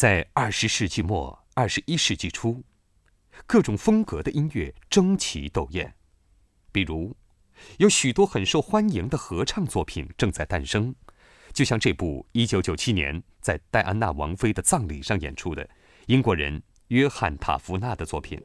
在二十世纪末、二十一世纪初，各种风格的音乐争奇斗艳，比如，有许多很受欢迎的合唱作品正在诞生，就像这部一九九七年在戴安娜王妃的葬礼上演出的英国人约翰·塔夫纳的作品。